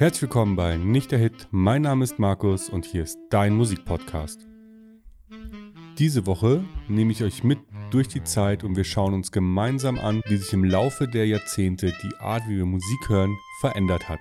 Herzlich willkommen bei Nicht der Hit. Mein Name ist Markus und hier ist dein Musikpodcast. Diese Woche nehme ich euch mit durch die Zeit und wir schauen uns gemeinsam an, wie sich im Laufe der Jahrzehnte die Art, wie wir Musik hören, verändert hat.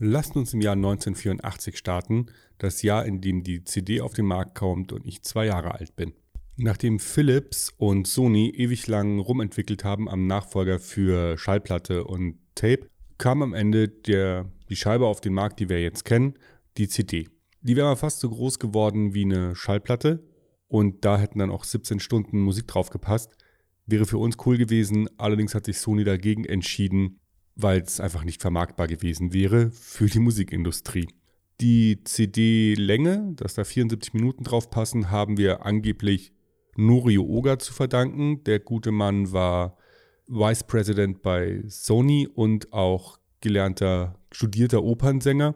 Lasst uns im Jahr 1984 starten, das Jahr, in dem die CD auf den Markt kommt und ich zwei Jahre alt bin. Nachdem Philips und Sony ewig lang rumentwickelt haben am Nachfolger für Schallplatte und Tape, kam am Ende der, die Scheibe auf den Markt, die wir jetzt kennen, die CD. Die wäre fast so groß geworden wie eine Schallplatte und da hätten dann auch 17 Stunden Musik drauf gepasst. Wäre für uns cool gewesen, allerdings hat sich Sony dagegen entschieden, weil es einfach nicht vermarktbar gewesen wäre für die Musikindustrie. Die CD-Länge, dass da 74 Minuten drauf passen, haben wir angeblich Norio Oga zu verdanken. Der gute Mann war Vice President bei Sony und auch gelernter, studierter Opernsänger.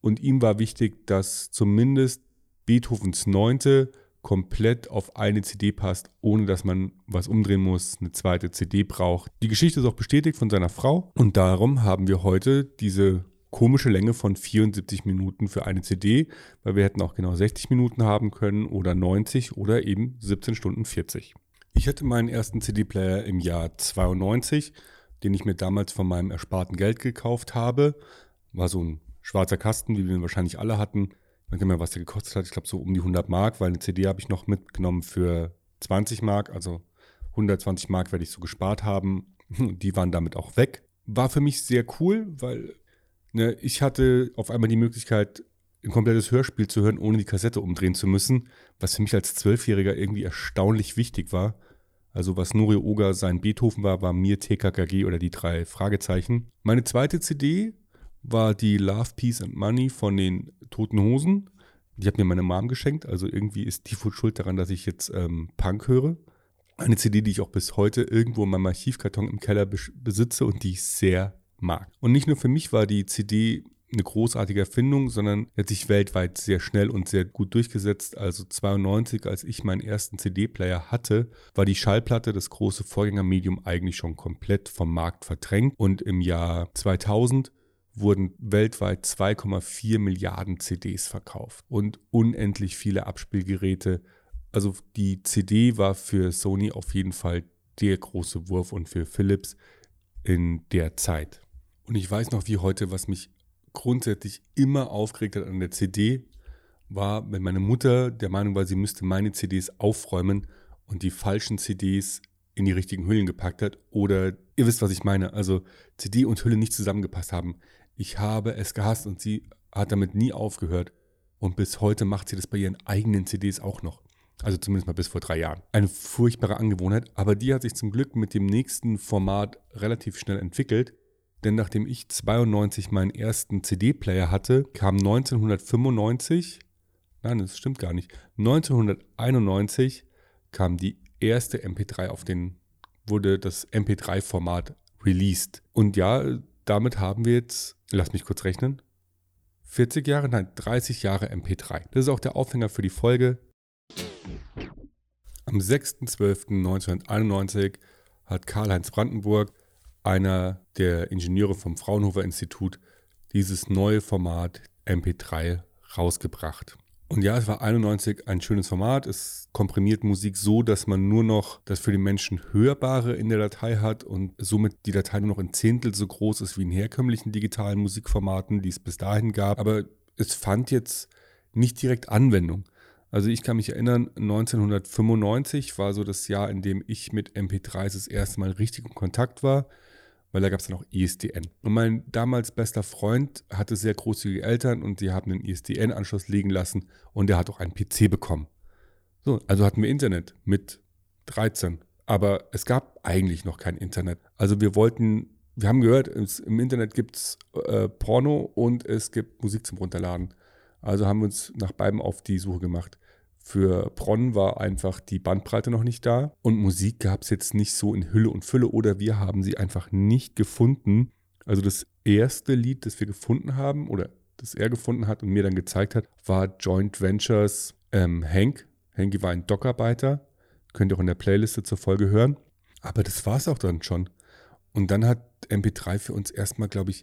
Und ihm war wichtig, dass zumindest Beethovens Neunte komplett auf eine CD passt, ohne dass man was umdrehen muss, eine zweite CD braucht. Die Geschichte ist auch bestätigt von seiner Frau und darum haben wir heute diese komische Länge von 74 Minuten für eine CD, weil wir hätten auch genau 60 Minuten haben können oder 90 oder eben 17 Stunden 40. Ich hatte meinen ersten CD-Player im Jahr 92, den ich mir damals von meinem ersparten Geld gekauft habe. War so ein schwarzer Kasten, wie wir ihn wahrscheinlich alle hatten. Man kann mir, was der gekostet hat. Ich glaube, so um die 100 Mark, weil eine CD habe ich noch mitgenommen für 20 Mark. Also 120 Mark werde ich so gespart haben. Die waren damit auch weg. War für mich sehr cool, weil Ne, ich hatte auf einmal die Möglichkeit, ein komplettes Hörspiel zu hören, ohne die Kassette umdrehen zu müssen, was für mich als Zwölfjähriger irgendwie erstaunlich wichtig war. Also was Norio Oga sein Beethoven war, war mir TKKG oder die drei Fragezeichen. Meine zweite CD war die Love, Peace and Money von den Toten Hosen. Die hat mir meine Mom geschenkt, also irgendwie ist die wohl schuld daran, dass ich jetzt ähm, Punk höre. Eine CD, die ich auch bis heute irgendwo in meinem Archivkarton im Keller besitze und die ich sehr mag. Und nicht nur für mich war die CD eine großartige Erfindung, sondern hat sich weltweit sehr schnell und sehr gut durchgesetzt. Also 92, als ich meinen ersten CD-Player hatte, war die Schallplatte, das große Vorgängermedium, eigentlich schon komplett vom Markt verdrängt. Und im Jahr 2000 wurden weltweit 2,4 Milliarden CDs verkauft und unendlich viele Abspielgeräte. Also die CD war für Sony auf jeden Fall der große Wurf und für Philips in der Zeit. Und ich weiß noch wie heute, was mich grundsätzlich immer aufgeregt hat an der CD, war, wenn meine Mutter der Meinung war, sie müsste meine CDs aufräumen und die falschen CDs in die richtigen Hüllen gepackt hat. Oder ihr wisst, was ich meine. Also CD und Hülle nicht zusammengepasst haben. Ich habe es gehasst und sie hat damit nie aufgehört. Und bis heute macht sie das bei ihren eigenen CDs auch noch. Also zumindest mal bis vor drei Jahren. Eine furchtbare Angewohnheit, aber die hat sich zum Glück mit dem nächsten Format relativ schnell entwickelt. Denn nachdem ich 92 meinen ersten CD-Player hatte, kam 1995, nein, das stimmt gar nicht, 1991 kam die erste MP3 auf den, wurde das MP3-Format released. Und ja, damit haben wir jetzt, lass mich kurz rechnen, 40 Jahre, nein, 30 Jahre MP3. Das ist auch der Aufhänger für die Folge. Am 6.12.1991 hat Karl-Heinz Brandenburg einer der Ingenieure vom Fraunhofer Institut dieses neue Format MP3 rausgebracht. Und ja, es war 91 ein schönes Format. Es komprimiert Musik so, dass man nur noch das für den Menschen Hörbare in der Datei hat und somit die Datei nur noch ein Zehntel so groß ist wie in herkömmlichen digitalen Musikformaten, die es bis dahin gab. Aber es fand jetzt nicht direkt Anwendung. Also ich kann mich erinnern, 1995 war so das Jahr, in dem ich mit MP3s das erste Mal richtig in Kontakt war weil da gab es dann auch ISDN. Und mein damals bester Freund hatte sehr großzügige Eltern und die haben einen ISDN-Anschluss liegen lassen und der hat auch einen PC bekommen. So, also hatten wir Internet mit 13. Aber es gab eigentlich noch kein Internet. Also wir wollten, wir haben gehört, im Internet gibt es äh, Porno und es gibt Musik zum Runterladen. Also haben wir uns nach beiden auf die Suche gemacht. Für Bronn war einfach die Bandbreite noch nicht da und Musik gab es jetzt nicht so in Hülle und Fülle oder wir haben sie einfach nicht gefunden. Also das erste Lied, das wir gefunden haben oder das er gefunden hat und mir dann gezeigt hat, war Joint Ventures ähm, Hank. Hanky war ein Dockarbeiter. Könnt ihr auch in der Playliste zur Folge hören. Aber das war es auch dann schon. Und dann hat MP3 für uns erstmal, glaube ich,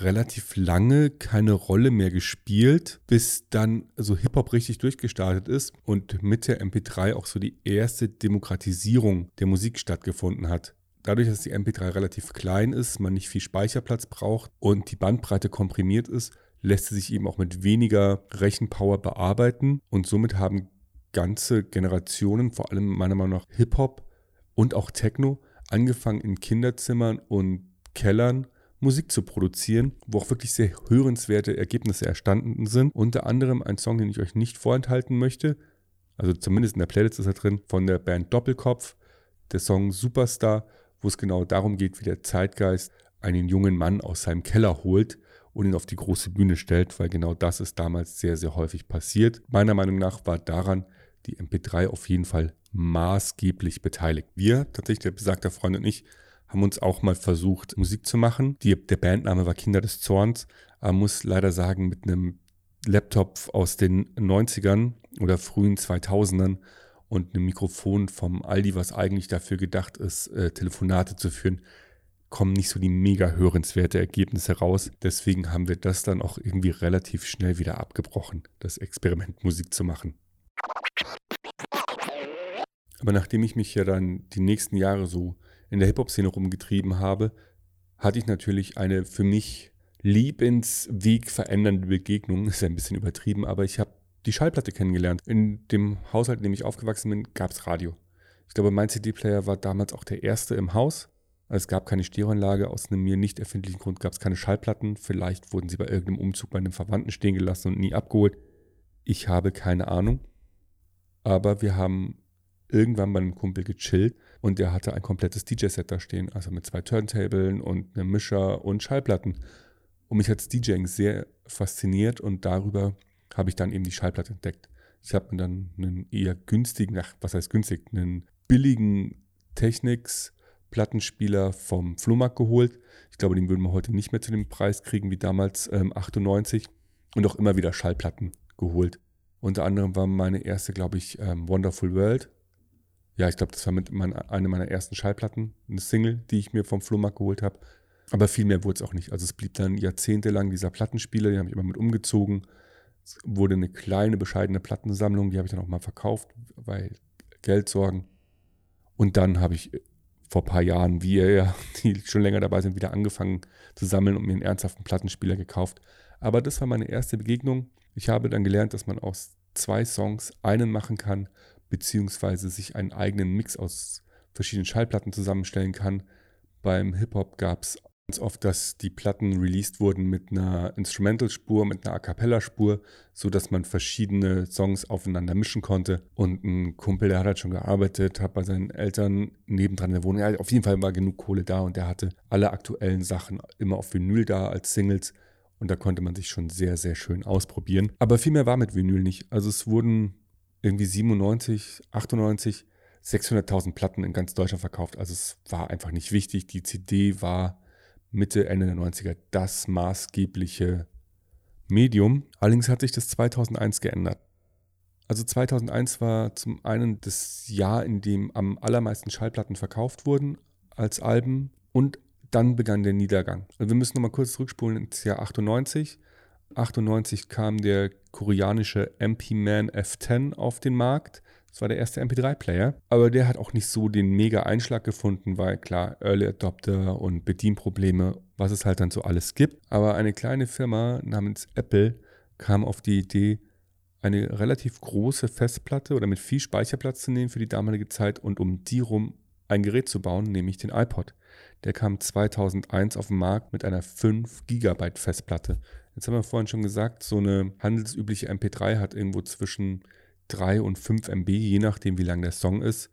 relativ lange keine Rolle mehr gespielt, bis dann so Hip-Hop richtig durchgestartet ist und mit der MP3 auch so die erste Demokratisierung der Musik stattgefunden hat. Dadurch, dass die MP3 relativ klein ist, man nicht viel Speicherplatz braucht und die Bandbreite komprimiert ist, lässt sie sich eben auch mit weniger Rechenpower bearbeiten und somit haben ganze Generationen, vor allem meiner Meinung nach Hip-Hop und auch Techno, angefangen in Kinderzimmern und Kellern Musik zu produzieren, wo auch wirklich sehr hörenswerte Ergebnisse erstanden sind. Unter anderem ein Song, den ich euch nicht vorenthalten möchte, also zumindest in der Playlist ist er drin, von der Band Doppelkopf, der Song Superstar, wo es genau darum geht, wie der Zeitgeist einen jungen Mann aus seinem Keller holt und ihn auf die große Bühne stellt, weil genau das ist damals sehr, sehr häufig passiert. Meiner Meinung nach war daran die MP3 auf jeden Fall maßgeblich beteiligt. Wir, tatsächlich der besagte Freund und ich, haben uns auch mal versucht, Musik zu machen. Die, der Bandname war Kinder des Zorns, aber muss leider sagen, mit einem Laptop aus den 90ern oder frühen 2000ern und einem Mikrofon vom Aldi, was eigentlich dafür gedacht ist, äh, Telefonate zu führen, kommen nicht so die mega hörenswerte Ergebnisse raus. Deswegen haben wir das dann auch irgendwie relativ schnell wieder abgebrochen, das Experiment Musik zu machen. Aber nachdem ich mich ja dann die nächsten Jahre so in der Hip-Hop-Szene rumgetrieben habe, hatte ich natürlich eine für mich Lebensweg verändernde Begegnung. Ist ja ein bisschen übertrieben, aber ich habe die Schallplatte kennengelernt. In dem Haushalt, in dem ich aufgewachsen bin, gab es Radio. Ich glaube, mein CD-Player war damals auch der erste im Haus. Es gab keine Stereoanlage, aus einem mir nicht erfindlichen Grund gab es keine Schallplatten. Vielleicht wurden sie bei irgendeinem Umzug bei einem Verwandten stehen gelassen und nie abgeholt. Ich habe keine Ahnung. Aber wir haben irgendwann bei einem Kumpel gechillt und der hatte ein komplettes DJ-Set da stehen, also mit zwei Turntablen und einem Mischer und Schallplatten. Und mich hat das DJing sehr fasziniert und darüber habe ich dann eben die Schallplatte entdeckt. Ich habe mir dann einen eher günstigen, ach, was heißt günstig, einen billigen Technics Plattenspieler vom Flohmarkt geholt. Ich glaube, den würden wir heute nicht mehr zu dem Preis kriegen wie damals ähm, 98 und auch immer wieder Schallplatten geholt. Unter anderem war meine erste, glaube ich, ähm, Wonderful World ja, ich glaube, das war mit mein, eine meiner ersten Schallplatten, eine Single, die ich mir vom Flohmarkt geholt habe. Aber viel mehr wurde es auch nicht. Also es blieb dann jahrzehntelang dieser Plattenspieler, den habe ich immer mit umgezogen. Es wurde eine kleine, bescheidene Plattensammlung, die habe ich dann auch mal verkauft, weil Geldsorgen. Und dann habe ich vor ein paar Jahren, wie ihr ja, die schon länger dabei sind, wieder angefangen zu sammeln und mir einen ernsthaften Plattenspieler gekauft. Aber das war meine erste Begegnung. Ich habe dann gelernt, dass man aus zwei Songs einen machen kann beziehungsweise sich einen eigenen Mix aus verschiedenen Schallplatten zusammenstellen kann. Beim Hip-Hop gab es ganz oft, dass die Platten released wurden mit einer Instrumental-Spur, mit einer A Cappella-Spur, sodass man verschiedene Songs aufeinander mischen konnte. Und ein Kumpel, der hat halt schon gearbeitet, hat bei seinen Eltern nebendran in der Wohnung, ja, auf jeden Fall war genug Kohle da und der hatte alle aktuellen Sachen immer auf Vinyl da als Singles. Und da konnte man sich schon sehr, sehr schön ausprobieren. Aber viel mehr war mit Vinyl nicht. Also es wurden irgendwie 97, 98 600.000 Platten in ganz Deutschland verkauft. Also es war einfach nicht wichtig. Die CD war Mitte, Ende der 90er das maßgebliche Medium. Allerdings hat sich das 2001 geändert. Also 2001 war zum einen das Jahr, in dem am allermeisten Schallplatten verkauft wurden als Alben und dann begann der Niedergang. Also wir müssen nochmal kurz zurückspulen ins Jahr 98. 98 kam der koreanische MP-Man F10 auf den Markt. Das war der erste MP3-Player. Aber der hat auch nicht so den mega Einschlag gefunden, weil klar, Early Adopter und Bedienprobleme, was es halt dann so alles gibt. Aber eine kleine Firma namens Apple kam auf die Idee, eine relativ große Festplatte oder mit viel Speicherplatz zu nehmen für die damalige Zeit und um die rum ein Gerät zu bauen, nämlich den iPod. Der kam 2001 auf den Markt mit einer 5 GB Festplatte. Jetzt haben wir vorhin schon gesagt, so eine handelsübliche MP3 hat irgendwo zwischen 3 und 5 MB, je nachdem, wie lang der Song ist.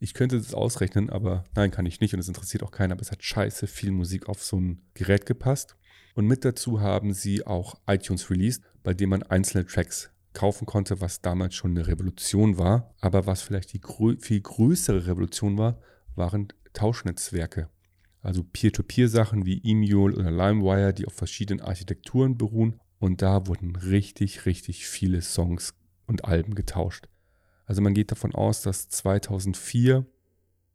Ich könnte das ausrechnen, aber nein, kann ich nicht und es interessiert auch keiner, aber es hat scheiße viel Musik auf so ein Gerät gepasst. Und mit dazu haben sie auch iTunes released, bei dem man einzelne Tracks kaufen konnte, was damals schon eine Revolution war. Aber was vielleicht die grö viel größere Revolution war, waren Tauschnetzwerke also Peer-to-Peer-Sachen wie E-Mule oder LimeWire, die auf verschiedenen Architekturen beruhen. Und da wurden richtig, richtig viele Songs und Alben getauscht. Also man geht davon aus, dass 2004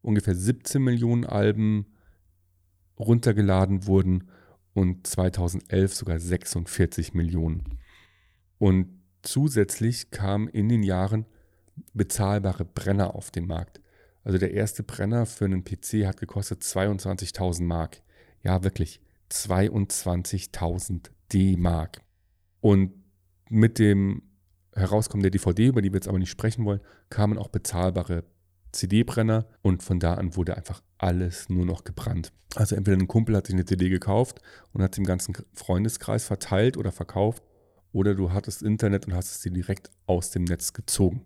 ungefähr 17 Millionen Alben runtergeladen wurden und 2011 sogar 46 Millionen. Und zusätzlich kamen in den Jahren bezahlbare Brenner auf den Markt. Also der erste Brenner für einen PC hat gekostet 22.000 Mark. Ja, wirklich 22.000 D-Mark. Und mit dem Herauskommen der DVD, über die wir jetzt aber nicht sprechen wollen, kamen auch bezahlbare CD-Brenner und von da an wurde einfach alles nur noch gebrannt. Also entweder ein Kumpel hat sich eine CD gekauft und hat sie im ganzen Freundeskreis verteilt oder verkauft oder du hattest Internet und hast es dir direkt aus dem Netz gezogen.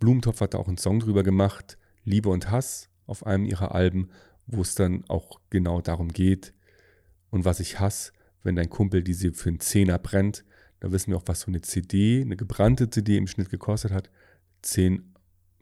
Blumentopf hat da auch einen Song drüber gemacht, Liebe und Hass, auf einem ihrer Alben, wo es dann auch genau darum geht. Und was ich hasse, wenn dein Kumpel diese für einen Zehner brennt, da wissen wir auch, was so eine CD, eine gebrannte CD im Schnitt gekostet hat. 10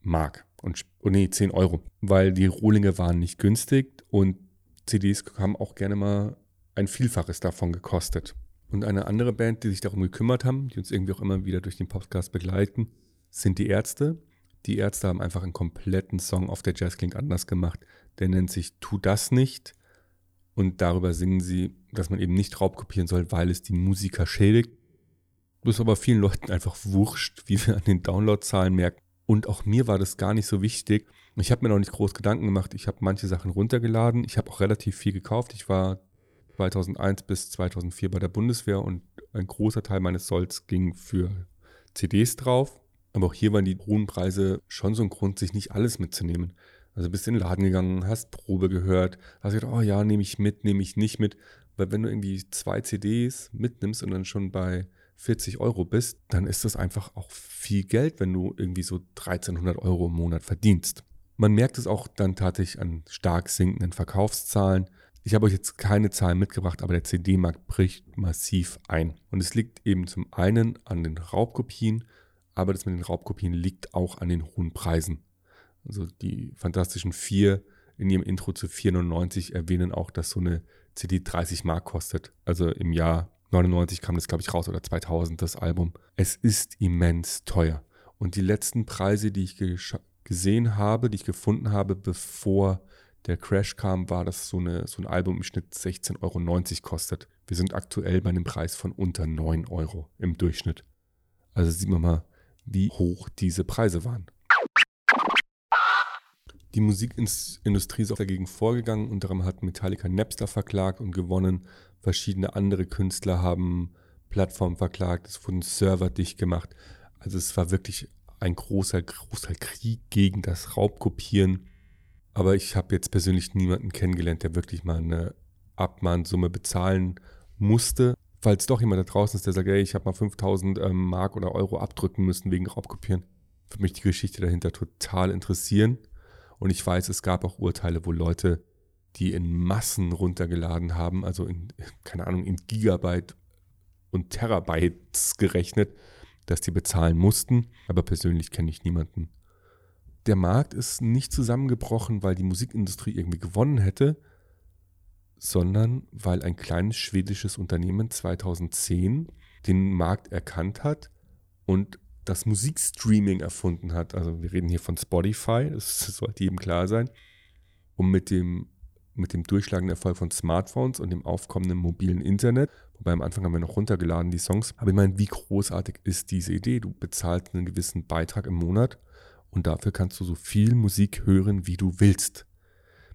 Mark. Und, oh nee, 10 Euro. Weil die Rohlinge waren nicht günstig und CDs haben auch gerne mal ein Vielfaches davon gekostet. Und eine andere Band, die sich darum gekümmert haben, die uns irgendwie auch immer wieder durch den Podcast begleiten, sind die Ärzte. Die Ärzte haben einfach einen kompletten Song auf der Jazz klingt anders gemacht. Der nennt sich Tu das nicht. Und darüber singen sie, dass man eben nicht Raubkopieren soll, weil es die Musiker schädigt. Das ist aber vielen Leuten einfach wurscht, wie wir an den Downloadzahlen merken. Und auch mir war das gar nicht so wichtig. Ich habe mir noch nicht groß Gedanken gemacht. Ich habe manche Sachen runtergeladen. Ich habe auch relativ viel gekauft. Ich war 2001 bis 2004 bei der Bundeswehr und ein großer Teil meines Solls ging für CDs drauf. Aber auch hier waren die hohen Preise schon so ein Grund, sich nicht alles mitzunehmen. Also bist in den Laden gegangen, hast Probe gehört, hast gedacht, oh ja, nehme ich mit, nehme ich nicht mit. Weil wenn du irgendwie zwei CDs mitnimmst und dann schon bei 40 Euro bist, dann ist das einfach auch viel Geld, wenn du irgendwie so 1300 Euro im Monat verdienst. Man merkt es auch dann tatsächlich an stark sinkenden Verkaufszahlen. Ich habe euch jetzt keine Zahlen mitgebracht, aber der CD-Markt bricht massiv ein. Und es liegt eben zum einen an den Raubkopien, aber das mit den Raubkopien liegt auch an den hohen Preisen. Also die Fantastischen Vier in ihrem Intro zu 4,99 erwähnen auch, dass so eine CD 30 Mark kostet. Also im Jahr 99 kam das, glaube ich, raus oder 2000 das Album. Es ist immens teuer. Und die letzten Preise, die ich gesehen habe, die ich gefunden habe, bevor der Crash kam, war, dass so, eine, so ein Album im Schnitt 16,90 Euro kostet. Wir sind aktuell bei einem Preis von unter 9 Euro im Durchschnitt. Also sieht man mal, wie hoch diese Preise waren. Die Musikindustrie ist auch dagegen vorgegangen. Unter anderem hat Metallica Napster verklagt und gewonnen. Verschiedene andere Künstler haben Plattformen verklagt. Es wurden Server dicht gemacht. Also es war wirklich ein großer, großer Krieg gegen das Raubkopieren. Aber ich habe jetzt persönlich niemanden kennengelernt, der wirklich mal eine Abmahnsumme bezahlen musste. Falls doch jemand da draußen ist, der sagt, ey, ich habe mal 5000 ähm, Mark oder Euro abdrücken müssen wegen Raubkopieren, würde mich die Geschichte dahinter total interessieren. Und ich weiß, es gab auch Urteile, wo Leute, die in Massen runtergeladen haben, also in, keine Ahnung, in Gigabyte und Terabytes gerechnet, dass die bezahlen mussten. Aber persönlich kenne ich niemanden. Der Markt ist nicht zusammengebrochen, weil die Musikindustrie irgendwie gewonnen hätte, sondern weil ein kleines schwedisches Unternehmen 2010 den Markt erkannt hat und das Musikstreaming erfunden hat. Also wir reden hier von Spotify, das sollte jedem klar sein. Und mit dem, mit dem durchschlagenden Erfolg von Smartphones und dem aufkommenden mobilen Internet, wobei am Anfang haben wir noch runtergeladen die Songs, aber ich meine, wie großartig ist diese Idee? Du bezahlst einen gewissen Beitrag im Monat und dafür kannst du so viel Musik hören, wie du willst.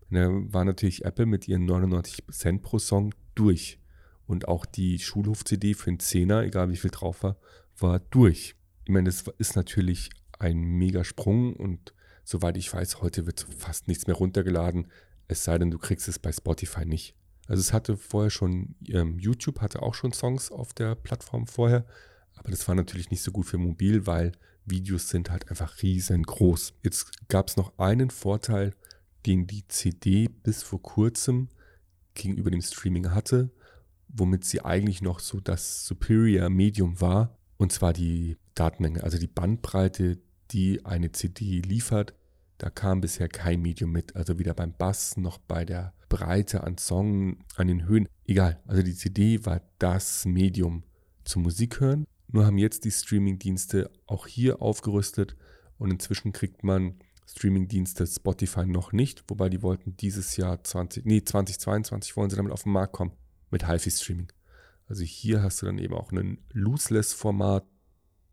Da war natürlich Apple mit ihren 99 Cent pro Song durch. Und auch die Schulhof-CD für einen Zehner, egal wie viel drauf war, war durch ich meine, das ist natürlich ein Megasprung und soweit ich weiß, heute wird fast nichts mehr runtergeladen, es sei denn, du kriegst es bei Spotify nicht. Also es hatte vorher schon, ähm, YouTube hatte auch schon Songs auf der Plattform vorher, aber das war natürlich nicht so gut für mobil, weil Videos sind halt einfach riesengroß. Jetzt gab es noch einen Vorteil, den die CD bis vor kurzem gegenüber dem Streaming hatte, womit sie eigentlich noch so das Superior Medium war, und zwar die Datenmenge, also die Bandbreite, die eine CD liefert. Da kam bisher kein Medium mit, also weder beim Bass noch bei der Breite an Song, an den Höhen. Egal, also die CD war das Medium zum Musik hören. Nur haben jetzt die Streaming-Dienste auch hier aufgerüstet und inzwischen kriegt man Streamingdienste Spotify noch nicht, wobei die wollten dieses Jahr 20, nee, 2022 wollen sie damit auf den Markt kommen mit HiFi-Streaming. Also hier hast du dann eben auch ein Looseless-Format,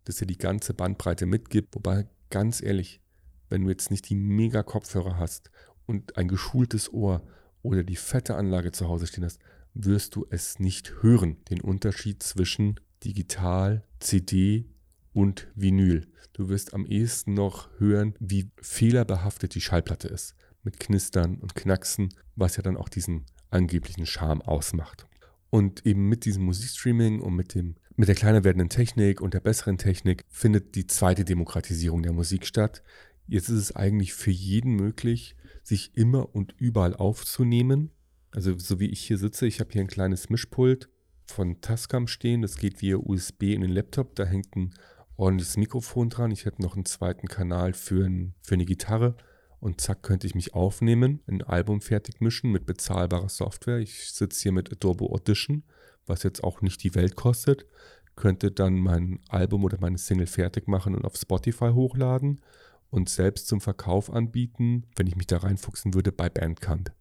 das dir die ganze Bandbreite mitgibt. Wobei, ganz ehrlich, wenn du jetzt nicht die Mega-Kopfhörer hast und ein geschultes Ohr oder die fette Anlage zu Hause stehen hast, wirst du es nicht hören. Den Unterschied zwischen digital, CD und Vinyl. Du wirst am ehesten noch hören, wie fehlerbehaftet die Schallplatte ist. Mit Knistern und Knacksen, was ja dann auch diesen angeblichen Charme ausmacht. Und eben mit diesem Musikstreaming und mit, dem, mit der kleiner werdenden Technik und der besseren Technik findet die zweite Demokratisierung der Musik statt. Jetzt ist es eigentlich für jeden möglich, sich immer und überall aufzunehmen. Also so wie ich hier sitze, ich habe hier ein kleines Mischpult von Tascam stehen. Das geht via USB in den Laptop. Da hängt ein ordentliches Mikrofon dran. Ich hätte noch einen zweiten Kanal für, ein, für eine Gitarre. Und zack, könnte ich mich aufnehmen, ein Album fertig mischen mit bezahlbarer Software. Ich sitze hier mit Adobe Audition, was jetzt auch nicht die Welt kostet. Könnte dann mein Album oder meine Single fertig machen und auf Spotify hochladen und selbst zum Verkauf anbieten, wenn ich mich da reinfuchsen würde, bei Bandcamp.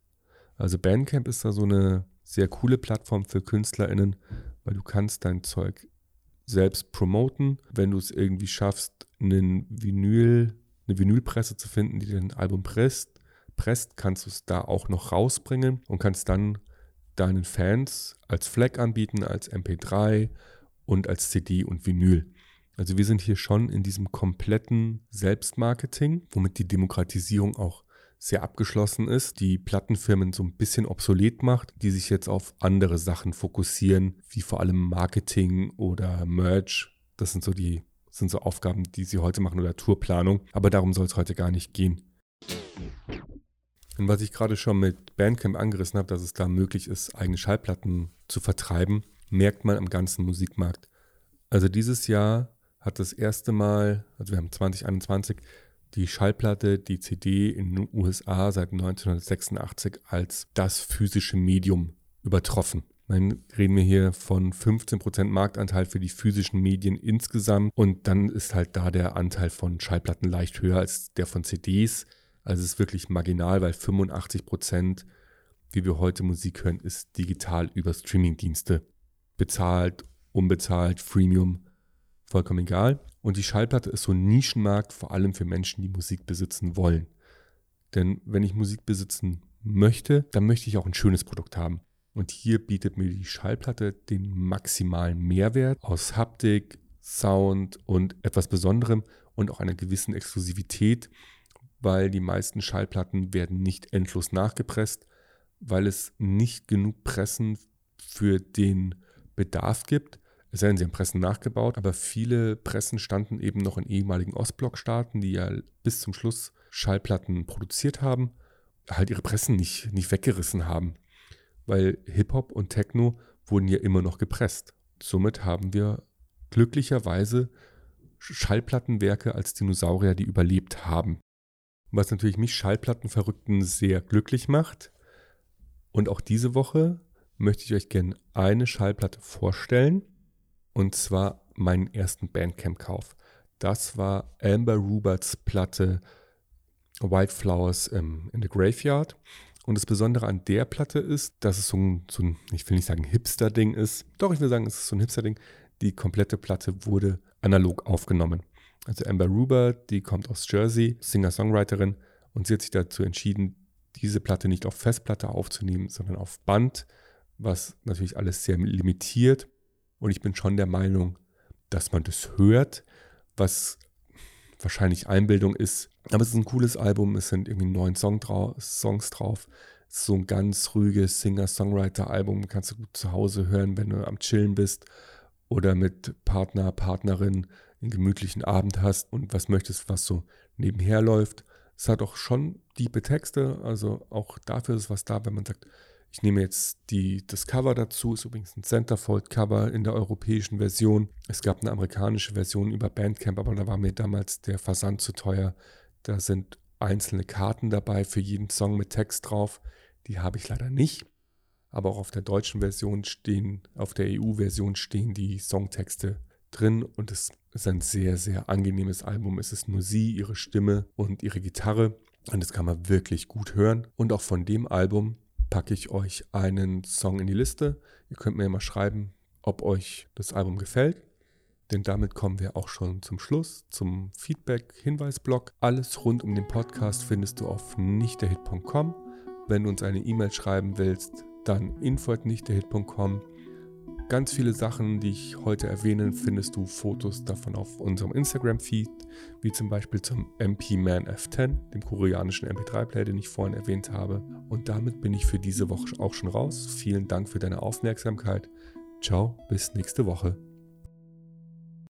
Also Bandcamp ist da so eine sehr coole Plattform für KünstlerInnen, weil du kannst dein Zeug selbst promoten. Wenn du es irgendwie schaffst, einen Vinyl, eine Vinylpresse zu finden, die dein Album presst, presst kannst du es da auch noch rausbringen und kannst dann deinen Fans als Flag anbieten, als MP3 und als CD und Vinyl. Also wir sind hier schon in diesem kompletten Selbstmarketing, womit die Demokratisierung auch sehr abgeschlossen ist, die Plattenfirmen so ein bisschen obsolet macht, die sich jetzt auf andere Sachen fokussieren, wie vor allem Marketing oder Merch. Das sind so die sind so Aufgaben, die sie heute machen oder Tourplanung. Aber darum soll es heute gar nicht gehen. Und was ich gerade schon mit Bandcamp angerissen habe, dass es da möglich ist, eigene Schallplatten zu vertreiben, merkt man am ganzen Musikmarkt. Also dieses Jahr hat das erste Mal, also wir haben 2021, die Schallplatte, die CD in den USA seit 1986 als das physische Medium übertroffen. Dann reden wir hier von 15% Marktanteil für die physischen Medien insgesamt und dann ist halt da der Anteil von Schallplatten leicht höher als der von CDs. Also es ist wirklich marginal, weil 85%, wie wir heute Musik hören, ist digital über Streamingdienste. Bezahlt, unbezahlt, Freemium, vollkommen egal. Und die Schallplatte ist so ein Nischenmarkt, vor allem für Menschen, die Musik besitzen wollen. Denn wenn ich Musik besitzen möchte, dann möchte ich auch ein schönes Produkt haben. Und hier bietet mir die Schallplatte den maximalen Mehrwert aus Haptik, Sound und etwas Besonderem und auch einer gewissen Exklusivität, weil die meisten Schallplatten werden nicht endlos nachgepresst, weil es nicht genug Pressen für den Bedarf gibt es sei denn, sie haben Pressen nachgebaut, aber viele Pressen standen eben noch in ehemaligen Ostblockstaaten, die ja bis zum Schluss Schallplatten produziert haben, halt ihre Pressen nicht, nicht weggerissen haben. Weil Hip-Hop und Techno wurden ja immer noch gepresst. Somit haben wir glücklicherweise Schallplattenwerke als Dinosaurier, die überlebt haben. Was natürlich mich Schallplattenverrückten sehr glücklich macht. Und auch diese Woche möchte ich euch gerne eine Schallplatte vorstellen, und zwar meinen ersten Bandcamp-Kauf. Das war Amber Ruberts Platte White Flowers in the Graveyard. Und das Besondere an der Platte ist, dass es so ein, so ein ich will nicht sagen Hipster-Ding ist. Doch, ich will sagen, es ist so ein Hipster-Ding. Die komplette Platte wurde analog aufgenommen. Also Amber Rubert, die kommt aus Jersey, Singer-Songwriterin. Und sie hat sich dazu entschieden, diese Platte nicht auf Festplatte aufzunehmen, sondern auf Band, was natürlich alles sehr limitiert. Und ich bin schon der Meinung, dass man das hört, was wahrscheinlich Einbildung ist. Aber es ist ein cooles Album, es sind irgendwie neun Song drau Songs drauf. Es ist so ein ganz ruhiges Singer-Songwriter-Album, kannst du gut zu Hause hören, wenn du am Chillen bist oder mit Partner, Partnerin einen gemütlichen Abend hast und was möchtest, was so nebenher läuft. Es hat auch schon tiefe Texte, also auch dafür ist was da, wenn man sagt, ich nehme jetzt die, das Cover dazu, ist übrigens ein Centerfold-Cover in der europäischen Version. Es gab eine amerikanische Version über Bandcamp, aber da war mir damals der Versand zu teuer. Da sind einzelne Karten dabei für jeden Song mit Text drauf. Die habe ich leider nicht. Aber auch auf der deutschen Version stehen, auf der EU-Version stehen die Songtexte drin und es ist ein sehr, sehr angenehmes Album. Es ist nur sie, ihre Stimme und ihre Gitarre und das kann man wirklich gut hören. Und auch von dem Album packe ich euch einen Song in die Liste. Ihr könnt mir immer schreiben, ob euch das Album gefällt. Denn damit kommen wir auch schon zum Schluss, zum Feedback-Hinweisblock. Alles rund um den Podcast findest du auf nichtderhit.com. Wenn du uns eine E-Mail schreiben willst, dann info.nichtderhit.com. Ganz viele Sachen, die ich heute erwähne, findest du Fotos davon auf unserem Instagram-Feed, wie zum Beispiel zum MP Man F10, dem koreanischen MP3-Player, den ich vorhin erwähnt habe. Und damit bin ich für diese Woche auch schon raus. Vielen Dank für deine Aufmerksamkeit. Ciao, bis nächste Woche.